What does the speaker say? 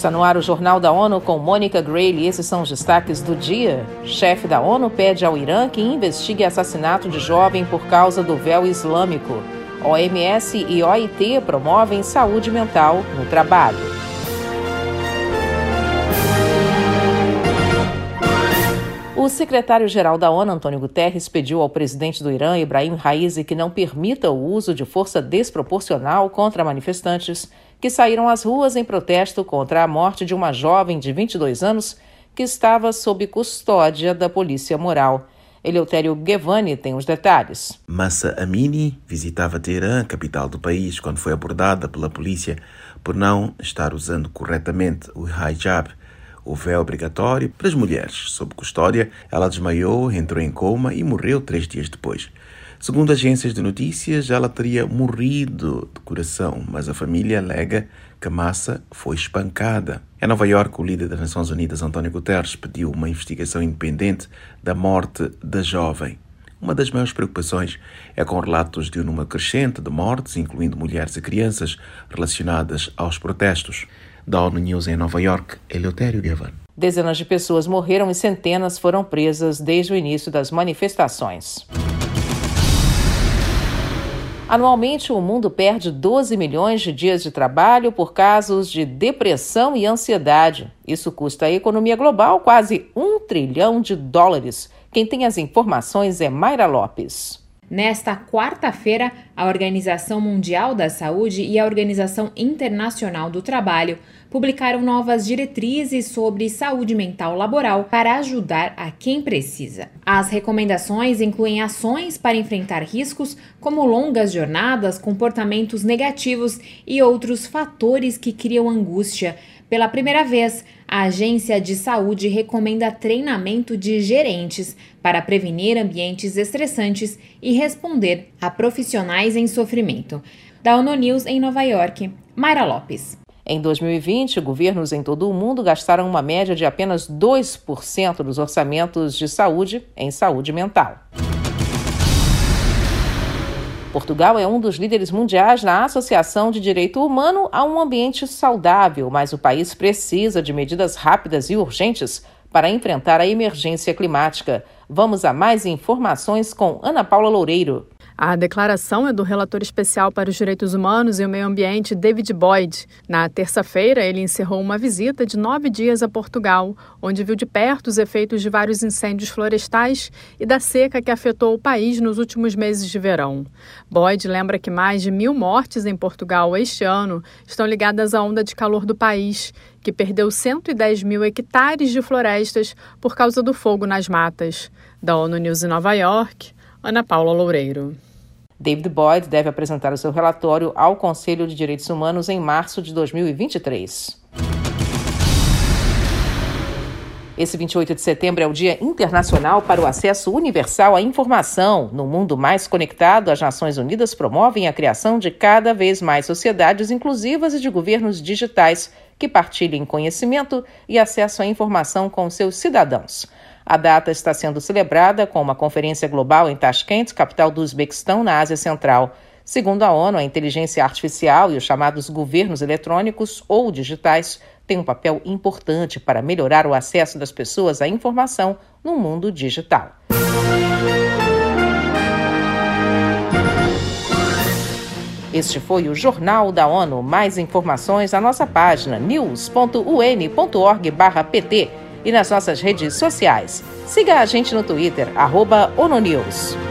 Está no ar o Jornal da ONU com Mônica Grayle. Esses são os destaques do dia. Chefe da ONU pede ao Irã que investigue assassinato de jovem por causa do véu islâmico. OMS e OIT promovem saúde mental no trabalho. O secretário-geral da ONU, Antônio Guterres, pediu ao presidente do Irã, Ibrahim Raisi, que não permita o uso de força desproporcional contra manifestantes que saíram às ruas em protesto contra a morte de uma jovem de 22 anos que estava sob custódia da Polícia Moral. Eleutério Guevani tem os detalhes. Massa Amini visitava Teherã, capital do país, quando foi abordada pela polícia por não estar usando corretamente o hijab, o véu obrigatório para as mulheres. Sob custódia, ela desmaiou, entrou em coma e morreu três dias depois. Segundo agências de notícias, ela teria morrido de coração, mas a família alega que Massa foi espancada. Em Nova York, o líder das Nações Unidas, António Guterres, pediu uma investigação independente da morte da jovem. Uma das maiores preocupações é com relatos de um número crescente de mortes, incluindo mulheres e crianças, relacionadas aos protestos. Da ONU News em Nova York, Eleutério Gavan. Dezenas de pessoas morreram e centenas foram presas desde o início das manifestações. Anualmente, o mundo perde 12 milhões de dias de trabalho por casos de depressão e ansiedade. Isso custa à economia global quase um trilhão de dólares. Quem tem as informações é Mayra Lopes. Nesta quarta-feira, a Organização Mundial da Saúde e a Organização Internacional do Trabalho publicaram novas diretrizes sobre saúde mental laboral para ajudar a quem precisa. As recomendações incluem ações para enfrentar riscos como longas jornadas, comportamentos negativos e outros fatores que criam angústia pela primeira vez, a Agência de Saúde recomenda treinamento de gerentes para prevenir ambientes estressantes e responder a profissionais em sofrimento. Da ONU News em Nova York, Mayra Lopes. Em 2020, governos em todo o mundo gastaram uma média de apenas 2% dos orçamentos de saúde em saúde mental. Portugal é um dos líderes mundiais na Associação de Direito Humano a um ambiente saudável, mas o país precisa de medidas rápidas e urgentes para enfrentar a emergência climática. Vamos a mais informações com Ana Paula Loureiro. A declaração é do relator especial para os direitos humanos e o meio ambiente, David Boyd. Na terça-feira, ele encerrou uma visita de nove dias a Portugal, onde viu de perto os efeitos de vários incêndios florestais e da seca que afetou o país nos últimos meses de verão. Boyd lembra que mais de mil mortes em Portugal este ano estão ligadas à onda de calor do país, que perdeu 110 mil hectares de florestas por causa do fogo nas matas. Da ONU News em Nova York, Ana Paula Loureiro. David Boyd deve apresentar o seu relatório ao Conselho de Direitos Humanos em março de 2023. Esse 28 de setembro é o Dia Internacional para o Acesso Universal à Informação. No mundo mais conectado, as Nações Unidas promovem a criação de cada vez mais sociedades inclusivas e de governos digitais que partilhem conhecimento e acesso à informação com seus cidadãos. A data está sendo celebrada com uma conferência global em Tashkent, capital do Uzbequistão, na Ásia Central. Segundo a ONU, a inteligência artificial e os chamados governos eletrônicos ou digitais têm um papel importante para melhorar o acesso das pessoas à informação no mundo digital. Este foi o Jornal da ONU. Mais informações na nossa página news.un.org/pt e nas nossas redes sociais. Siga a gente no Twitter, arroba ONUNews.